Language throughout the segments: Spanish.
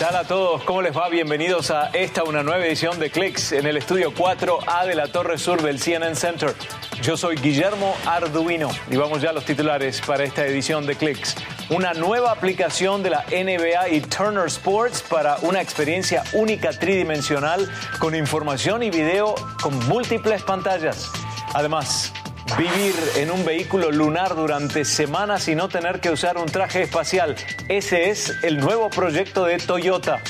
tal a todos? ¿Cómo les va? Bienvenidos a esta, una nueva edición de Clicks en el estudio 4A de la Torre Sur del CNN Center. Yo soy Guillermo Arduino y vamos ya a los titulares para esta edición de Clicks. Una nueva aplicación de la NBA y Turner Sports para una experiencia única tridimensional con información y video con múltiples pantallas. Además, Vivir en un vehículo lunar durante semanas y no tener que usar un traje espacial. Ese es el nuevo proyecto de Toyota.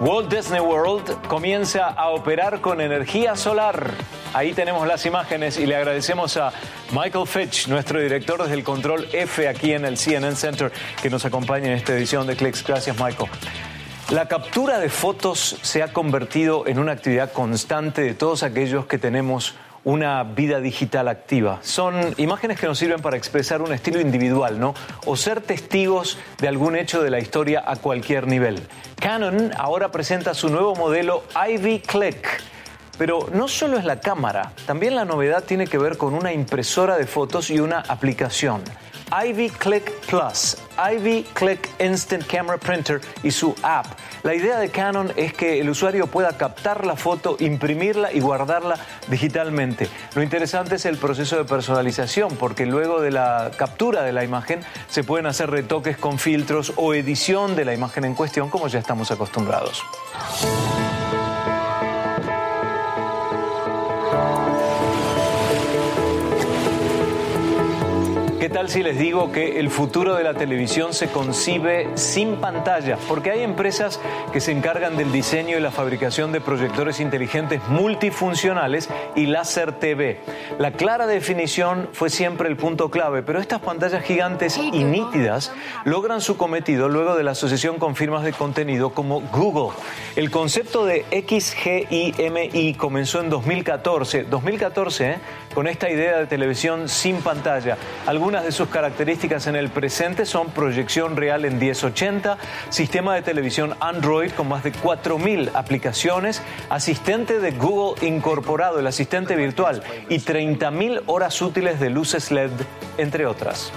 Walt Disney World comienza a operar con energía solar. Ahí tenemos las imágenes y le agradecemos a Michael Fitch, nuestro director desde el Control F aquí en el CNN Center, que nos acompaña en esta edición de Clicks. Gracias, Michael. La captura de fotos se ha convertido en una actividad constante de todos aquellos que tenemos una vida digital activa. Son imágenes que nos sirven para expresar un estilo individual, ¿no? O ser testigos de algún hecho de la historia a cualquier nivel. Canon ahora presenta su nuevo modelo Ivy Click. Pero no solo es la cámara, también la novedad tiene que ver con una impresora de fotos y una aplicación. Ivy Click Plus, Ivy Click Instant Camera Printer y su app. La idea de Canon es que el usuario pueda captar la foto, imprimirla y guardarla digitalmente. Lo interesante es el proceso de personalización, porque luego de la captura de la imagen se pueden hacer retoques con filtros o edición de la imagen en cuestión, como ya estamos acostumbrados. Tal si les digo que el futuro de la televisión se concibe sin pantalla? Porque hay empresas que se encargan del diseño y la fabricación de proyectores inteligentes multifuncionales y láser TV. La clara definición fue siempre el punto clave, pero estas pantallas gigantes y nítidas logran su cometido luego de la asociación con firmas de contenido como Google. El concepto de XGIMI comenzó en 2014. 2014, ¿eh? con esta idea de televisión sin pantalla. Algunas de sus características en el presente son proyección real en 1080, sistema de televisión Android con más de 4.000 aplicaciones, asistente de Google incorporado, el asistente virtual, y 30.000 horas útiles de luces LED, entre otras.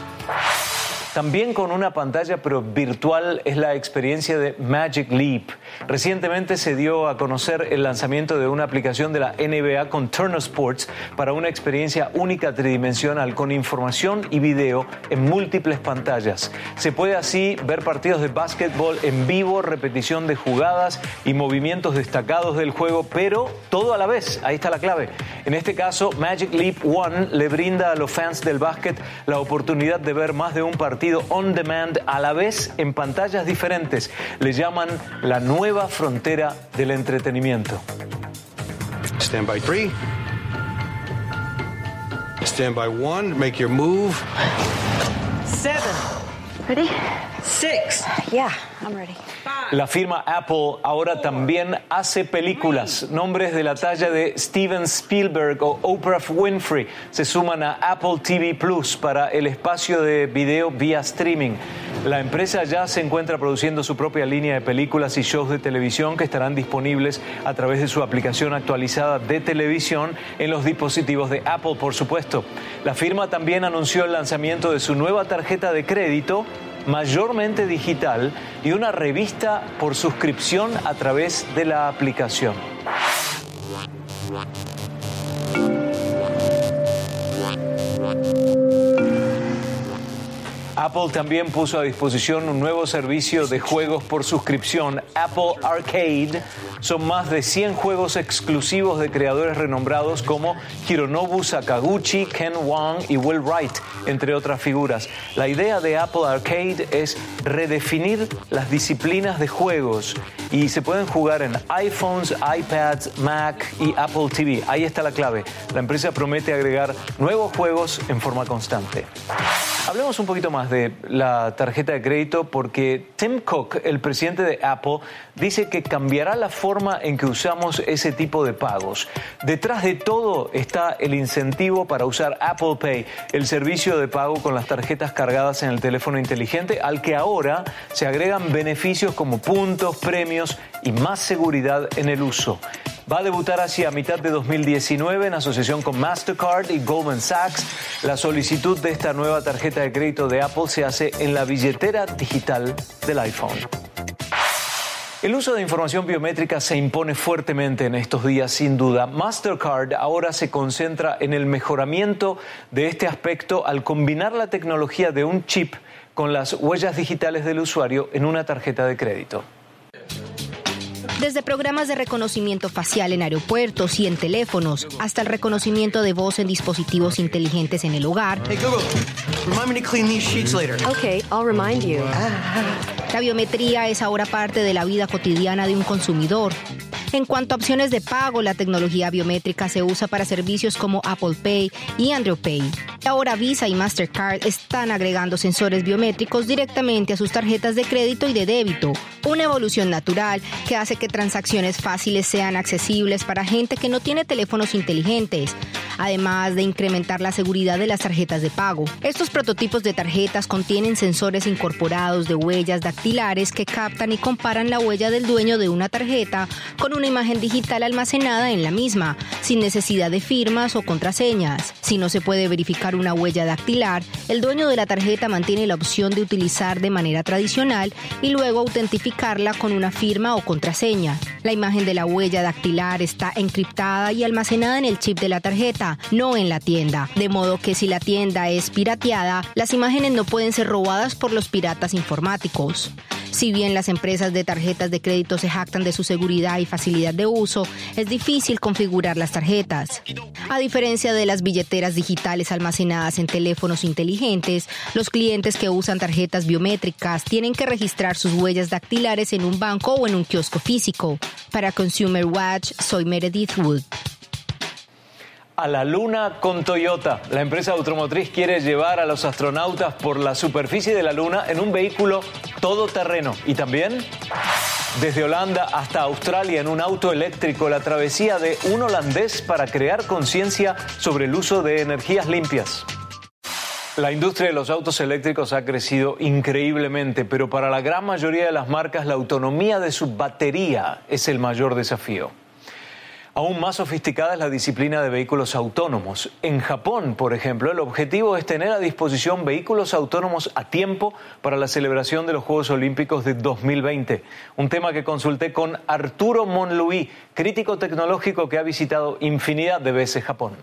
También con una pantalla pero virtual es la experiencia de Magic Leap. Recientemente se dio a conocer el lanzamiento de una aplicación de la NBA con Turner Sports para una experiencia única tridimensional con información y video en múltiples pantallas. Se puede así ver partidos de básquetbol en vivo, repetición de jugadas y movimientos destacados del juego, pero todo a la vez. Ahí está la clave. En este caso, Magic Leap One le brinda a los fans del básquet la oportunidad de ver más de un partido on demand a la vez en pantallas diferentes. Le llaman la nueva frontera del entretenimiento. Stand by three. Stand by one. Make your move. Seven. Ready? Six. Yeah, I'm ready. La firma Apple ahora también hace películas. Nombres de la talla de Steven Spielberg o Oprah Winfrey se suman a Apple TV Plus para el espacio de video vía streaming. La empresa ya se encuentra produciendo su propia línea de películas y shows de televisión que estarán disponibles a través de su aplicación actualizada de televisión en los dispositivos de Apple, por supuesto. La firma también anunció el lanzamiento de su nueva tarjeta de crédito mayormente digital y una revista por suscripción a través de la aplicación. Apple también puso a disposición un nuevo servicio de juegos por suscripción, Apple Arcade. Son más de 100 juegos exclusivos de creadores renombrados como Hironobu Sakaguchi, Ken Wang y Will Wright, entre otras figuras. La idea de Apple Arcade es redefinir las disciplinas de juegos y se pueden jugar en iPhones, iPads, Mac y Apple TV. Ahí está la clave. La empresa promete agregar nuevos juegos en forma constante. Hablemos un poquito más de la tarjeta de crédito porque Tim Cook, el presidente de Apple, dice que cambiará la forma en que usamos ese tipo de pagos. Detrás de todo está el incentivo para usar Apple Pay, el servicio de pago con las tarjetas cargadas en el teléfono inteligente, al que ahora se agregan beneficios como puntos, premios y más seguridad en el uso. Va a debutar hacia mitad de 2019 en asociación con Mastercard y Goldman Sachs. La solicitud de esta nueva tarjeta de crédito de Apple se hace en la billetera digital del iPhone. El uso de información biométrica se impone fuertemente en estos días, sin duda. Mastercard ahora se concentra en el mejoramiento de este aspecto al combinar la tecnología de un chip con las huellas digitales del usuario en una tarjeta de crédito. Desde programas de reconocimiento facial en aeropuertos y en teléfonos, hasta el reconocimiento de voz en dispositivos inteligentes en el hogar. Hey Google, remind me to clean these sheets later. Okay, I'll remind you. La biometría es ahora parte de la vida cotidiana de un consumidor. En cuanto a opciones de pago, la tecnología biométrica se usa para servicios como Apple Pay y Android Pay. Ahora Visa y Mastercard están agregando sensores biométricos directamente a sus tarjetas de crédito y de débito, una evolución natural que hace que transacciones fáciles sean accesibles para gente que no tiene teléfonos inteligentes, además de incrementar la seguridad de las tarjetas de pago. Estos prototipos de tarjetas contienen sensores incorporados de huellas dactilares que captan y comparan la huella del dueño de una tarjeta con una imagen digital almacenada en la misma, sin necesidad de firmas o contraseñas. Si no se puede verificar una huella dactilar, el dueño de la tarjeta mantiene la opción de utilizar de manera tradicional y luego autentificarla con una firma o contraseña. La imagen de la huella dactilar está encriptada y almacenada en el chip de la tarjeta, no en la tienda, de modo que si la tienda es pirateada, las imágenes no pueden ser robadas por los piratas informáticos. Si bien las empresas de tarjetas de crédito se jactan de su seguridad y facilidad de uso, es difícil configurar las tarjetas. A diferencia de las billeteras digitales almacenadas en teléfonos inteligentes, los clientes que usan tarjetas biométricas tienen que registrar sus huellas dactilares en un banco o en un kiosco físico. Para Consumer Watch, soy Meredith Wood a la Luna con Toyota. La empresa automotriz quiere llevar a los astronautas por la superficie de la Luna en un vehículo todoterreno. Y también desde Holanda hasta Australia en un auto eléctrico, la travesía de un holandés para crear conciencia sobre el uso de energías limpias. La industria de los autos eléctricos ha crecido increíblemente, pero para la gran mayoría de las marcas la autonomía de su batería es el mayor desafío. Aún más sofisticada es la disciplina de vehículos autónomos. En Japón, por ejemplo, el objetivo es tener a disposición vehículos autónomos a tiempo para la celebración de los Juegos Olímpicos de 2020. Un tema que consulté con Arturo Monluí, crítico tecnológico que ha visitado infinidad de veces Japón.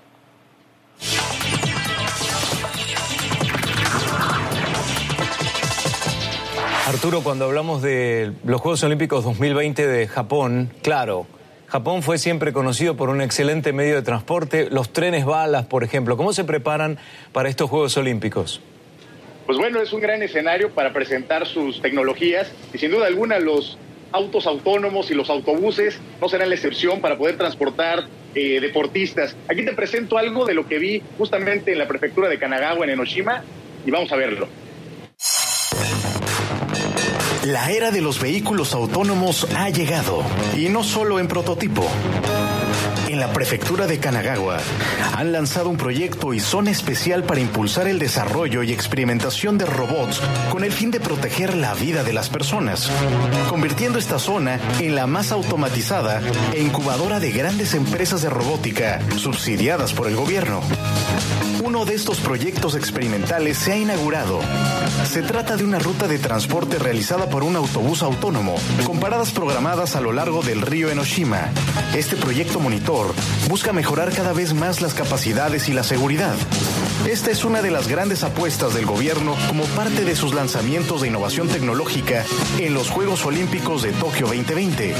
Arturo, cuando hablamos de los Juegos Olímpicos 2020 de Japón, claro, Japón fue siempre conocido por un excelente medio de transporte, los trenes balas, por ejemplo. ¿Cómo se preparan para estos Juegos Olímpicos? Pues bueno, es un gran escenario para presentar sus tecnologías y sin duda alguna los autos autónomos y los autobuses no serán la excepción para poder transportar eh, deportistas. Aquí te presento algo de lo que vi justamente en la prefectura de Kanagawa, en Enoshima, y vamos a verlo. La era de los vehículos autónomos ha llegado, y no solo en prototipo. En la prefectura de Kanagawa han lanzado un proyecto y zona especial para impulsar el desarrollo y experimentación de robots con el fin de proteger la vida de las personas, convirtiendo esta zona en la más automatizada e incubadora de grandes empresas de robótica subsidiadas por el gobierno. Uno de estos proyectos experimentales se ha inaugurado. Se trata de una ruta de transporte realizada por un autobús autónomo, con paradas programadas a lo largo del río Enoshima. Este proyecto monitor busca mejorar cada vez más las capacidades y la seguridad. Esta es una de las grandes apuestas del gobierno como parte de sus lanzamientos de innovación tecnológica en los Juegos Olímpicos de Tokio 2020,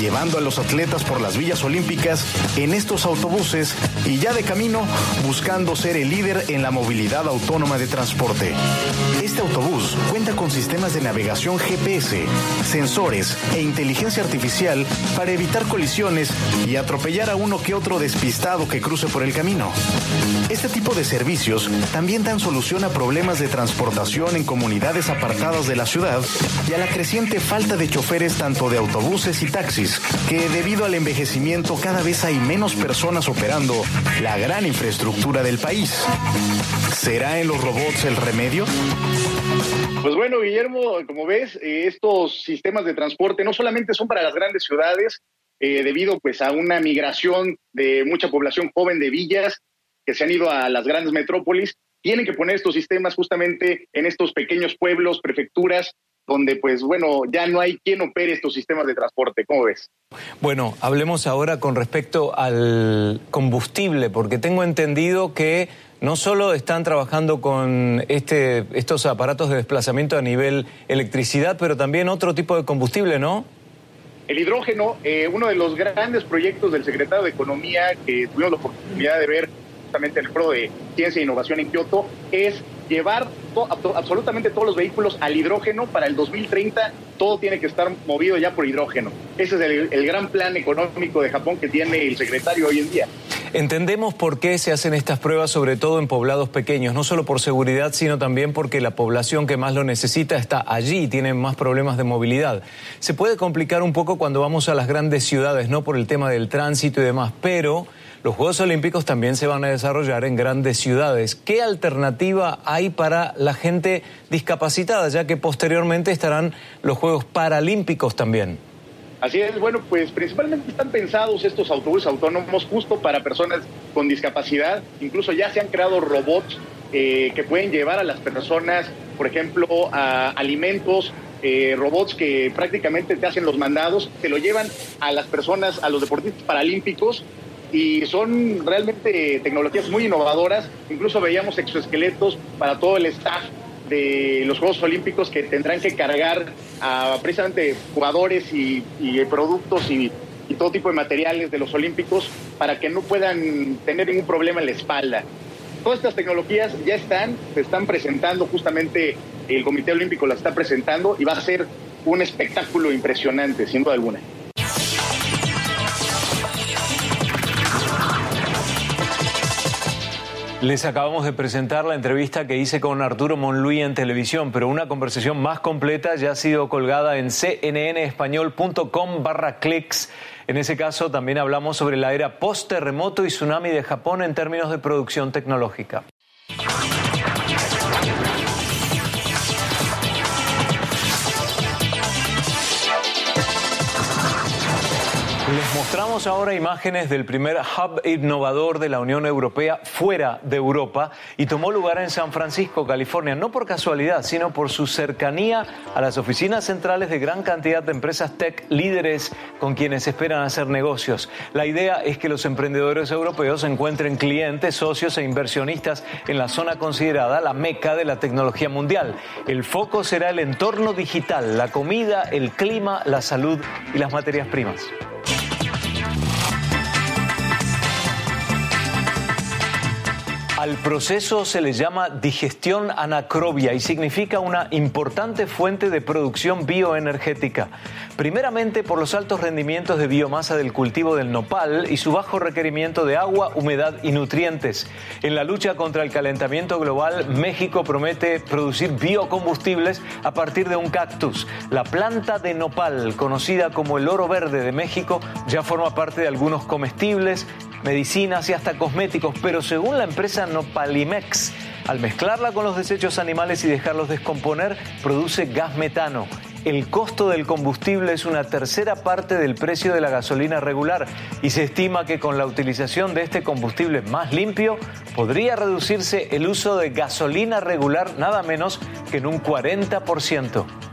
llevando a los atletas por las villas olímpicas en estos autobuses y ya de camino buscando ser el líder en la movilidad autónoma de transporte. Este autobús cuenta con sistemas de navegación GPS, sensores e inteligencia artificial para evitar colisiones y atropellar a uno que otro despistado que cruce por el camino. Este tipo de también dan solución a problemas de transportación en comunidades apartadas de la ciudad y a la creciente falta de choferes tanto de autobuses y taxis, que debido al envejecimiento cada vez hay menos personas operando la gran infraestructura del país. ¿Será en los robots el remedio? Pues bueno, Guillermo, como ves, eh, estos sistemas de transporte no solamente son para las grandes ciudades, eh, debido pues a una migración de mucha población joven de villas que se han ido a las grandes metrópolis, tienen que poner estos sistemas justamente en estos pequeños pueblos, prefecturas, donde pues bueno, ya no hay quien opere estos sistemas de transporte. ¿Cómo ves? Bueno, hablemos ahora con respecto al combustible, porque tengo entendido que no solo están trabajando con este, estos aparatos de desplazamiento a nivel electricidad, pero también otro tipo de combustible, ¿no? El hidrógeno, eh, uno de los grandes proyectos del secretario de Economía que tuvimos la oportunidad de ver justamente en el Pro de Ciencia e Innovación en Kioto, es llevar absolutamente todos los vehículos al hidrógeno para el 2030. Todo tiene que estar movido ya por hidrógeno. Ese es el gran plan económico de Japón que tiene el secretario hoy en día. Entendemos por qué se hacen estas pruebas, sobre todo en poblados pequeños, no solo por seguridad, sino también porque la población que más lo necesita está allí y tiene más problemas de movilidad. Se puede complicar un poco cuando vamos a las grandes ciudades, no por el tema del tránsito y demás, pero los Juegos Olímpicos también se van a desarrollar en grandes ciudades. ¿Qué alternativa hay para la gente discapacitada, ya que posteriormente estarán los Juegos Paralímpicos también? Así es, bueno, pues principalmente están pensados estos autobuses autónomos justo para personas con discapacidad. Incluso ya se han creado robots eh, que pueden llevar a las personas, por ejemplo, a alimentos, eh, robots que prácticamente te hacen los mandados, te lo llevan a las personas, a los deportistas paralímpicos y son realmente tecnologías muy innovadoras. Incluso veíamos exoesqueletos para todo el staff de los Juegos Olímpicos que tendrán que cargar a precisamente jugadores y, productos y, todo tipo de materiales de los Olímpicos para que no puedan tener ningún problema en la espalda. Todas estas tecnologías ya están, se están presentando, justamente el Comité Olímpico las está presentando y va a ser un espectáculo impresionante, sin duda alguna. Les acabamos de presentar la entrevista que hice con Arturo Monluí en televisión, pero una conversación más completa ya ha sido colgada en cnnespañol.com barra clics. En ese caso también hablamos sobre la era post-terremoto y tsunami de Japón en términos de producción tecnológica. Mostramos ahora imágenes del primer hub innovador de la Unión Europea fuera de Europa y tomó lugar en San Francisco, California, no por casualidad, sino por su cercanía a las oficinas centrales de gran cantidad de empresas tech líderes con quienes esperan hacer negocios. La idea es que los emprendedores europeos encuentren clientes, socios e inversionistas en la zona considerada la meca de la tecnología mundial. El foco será el entorno digital, la comida, el clima, la salud y las materias primas. Al proceso se le llama digestión anacrobia y significa una importante fuente de producción bioenergética. Primeramente por los altos rendimientos de biomasa del cultivo del nopal y su bajo requerimiento de agua, humedad y nutrientes. En la lucha contra el calentamiento global, México promete producir biocombustibles a partir de un cactus. La planta de nopal, conocida como el oro verde de México, ya forma parte de algunos comestibles, medicinas y hasta cosméticos, pero según la empresa Nopalimex, al mezclarla con los desechos animales y dejarlos descomponer, produce gas metano. El costo del combustible es una tercera parte del precio de la gasolina regular y se estima que con la utilización de este combustible más limpio podría reducirse el uso de gasolina regular nada menos que en un 40%.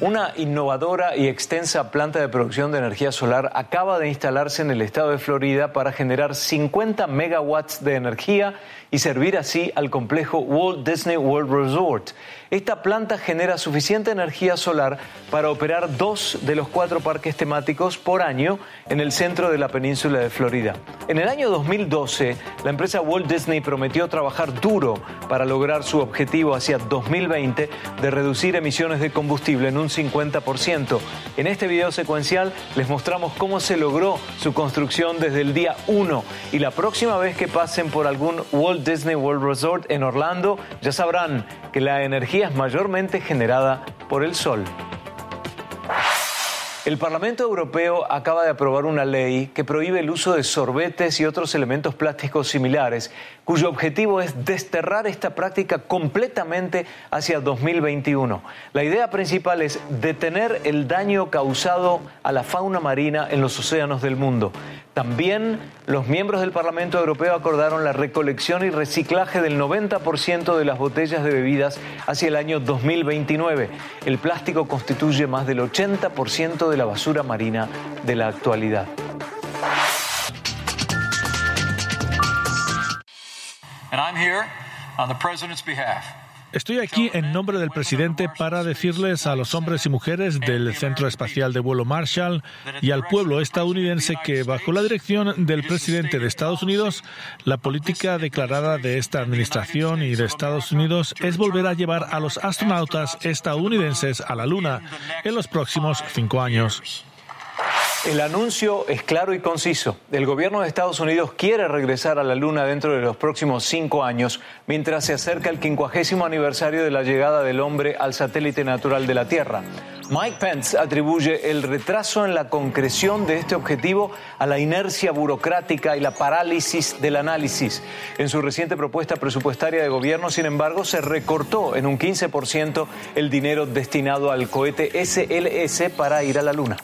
Una innovadora y extensa planta de producción de energía solar acaba de instalarse en el estado de Florida para generar 50 megawatts de energía y servir así al complejo Walt Disney World Resort. Esta planta genera suficiente energía solar para operar dos de los cuatro parques temáticos por año en el centro de la península de Florida. En el año 2012, la empresa Walt Disney prometió trabajar duro para lograr su objetivo hacia 2020 de reducir emisiones de combustible en un 50%. En este video secuencial les mostramos cómo se logró su construcción desde el día 1 y la próxima vez que pasen por algún Walt Disney World Resort en Orlando ya sabrán que la energía es mayormente generada por el sol. El Parlamento Europeo acaba de aprobar una ley que prohíbe el uso de sorbetes y otros elementos plásticos similares, cuyo objetivo es desterrar esta práctica completamente hacia 2021. La idea principal es detener el daño causado a la fauna marina en los océanos del mundo. También los miembros del Parlamento Europeo acordaron la recolección y reciclaje del 90% de las botellas de bebidas hacia el año 2029. El plástico constituye más del 80% de la basura marina de la actualidad. And I'm here on the president's behalf. Estoy aquí en nombre del presidente para decirles a los hombres y mujeres del Centro Espacial de Vuelo Marshall y al pueblo estadounidense que bajo la dirección del presidente de Estados Unidos, la política declarada de esta administración y de Estados Unidos es volver a llevar a los astronautas estadounidenses a la Luna en los próximos cinco años. El anuncio es claro y conciso. El gobierno de Estados Unidos quiere regresar a la Luna dentro de los próximos cinco años, mientras se acerca el quincuagésimo aniversario de la llegada del hombre al satélite natural de la Tierra. Mike Pence atribuye el retraso en la concreción de este objetivo a la inercia burocrática y la parálisis del análisis. En su reciente propuesta presupuestaria de gobierno, sin embargo, se recortó en un 15% el dinero destinado al cohete SLS para ir a la Luna.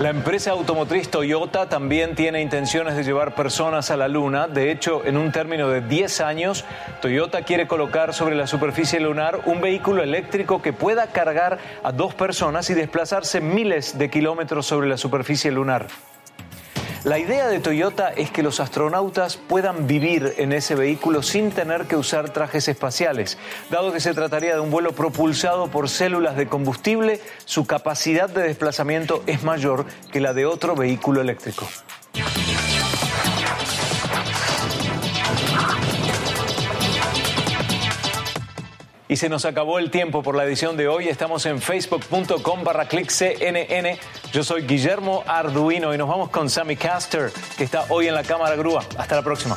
La empresa automotriz Toyota también tiene intenciones de llevar personas a la Luna. De hecho, en un término de 10 años, Toyota quiere colocar sobre la superficie lunar un vehículo eléctrico que pueda cargar a dos personas y desplazarse miles de kilómetros sobre la superficie lunar. La idea de Toyota es que los astronautas puedan vivir en ese vehículo sin tener que usar trajes espaciales. Dado que se trataría de un vuelo propulsado por células de combustible, su capacidad de desplazamiento es mayor que la de otro vehículo eléctrico. Y se nos acabó el tiempo por la edición de hoy. Estamos en facebook.com barra cnn. Yo soy Guillermo Arduino y nos vamos con Sammy Caster, que está hoy en la cámara grúa. Hasta la próxima.